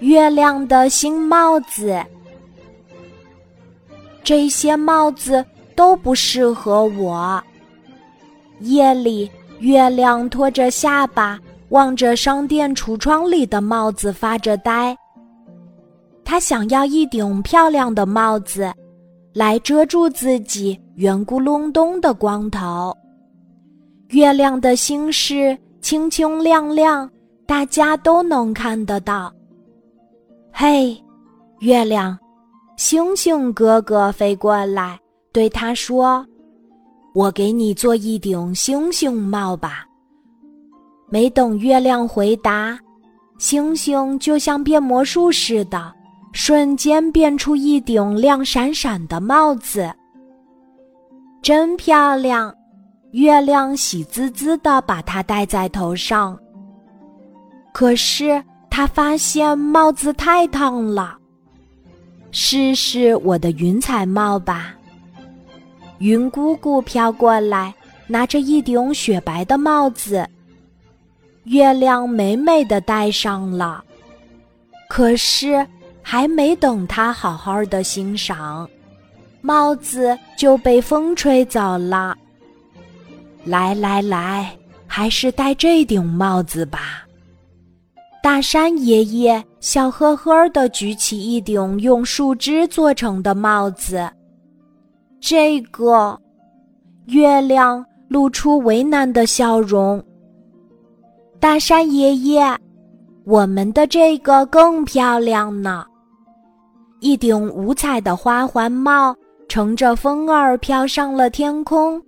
月亮的新帽子。这些帽子都不适合我。夜里，月亮托着下巴，望着商店橱窗里的帽子发着呆。他想要一顶漂亮的帽子，来遮住自己圆咕隆咚的光头。月亮的心事清清亮亮，大家都能看得到。嘿，月亮！星星哥哥飞过来，对他说：“我给你做一顶星星帽吧。”没等月亮回答，星星就像变魔术似的，瞬间变出一顶亮闪闪的帽子。真漂亮！月亮喜滋滋的把它戴在头上。可是他发现帽子太烫了。试试我的云彩帽吧。云姑姑飘过来，拿着一顶雪白的帽子。月亮美美的戴上了，可是还没等他好好的欣赏，帽子就被风吹走了。来来来，还是戴这顶帽子吧。大山爷爷笑呵呵地举起一顶用树枝做成的帽子。这个，月亮露出为难的笑容。大山爷爷，我们的这个更漂亮呢。一顶五彩的花环帽乘着风儿飘上了天空。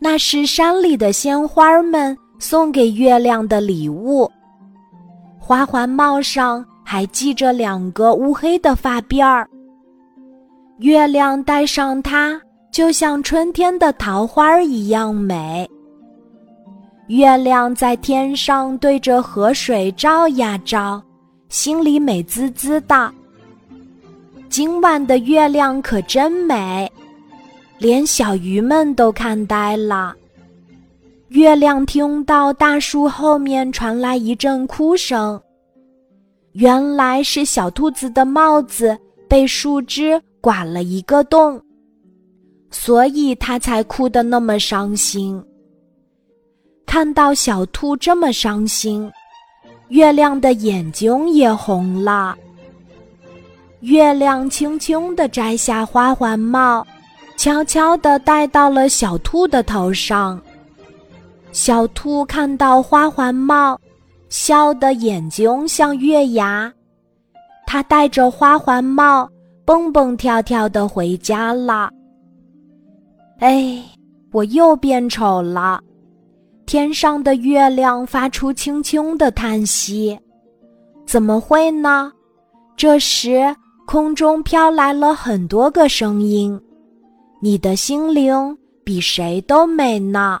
那是山里的鲜花们。送给月亮的礼物，花环帽上还系着两个乌黑的发辫儿。月亮戴上它，就像春天的桃花一样美。月亮在天上对着河水照呀照，心里美滋滋的。今晚的月亮可真美，连小鱼们都看呆了。月亮听到大树后面传来一阵哭声，原来是小兔子的帽子被树枝刮了一个洞，所以它才哭得那么伤心。看到小兔这么伤心，月亮的眼睛也红了。月亮轻轻地摘下花环帽，悄悄地戴到了小兔的头上。小兔看到花环帽，笑得眼睛像月牙。它戴着花环帽，蹦蹦跳跳的回家了。哎，我又变丑了！天上的月亮发出轻轻的叹息。怎么会呢？这时，空中飘来了很多个声音：“你的心灵比谁都美呢。”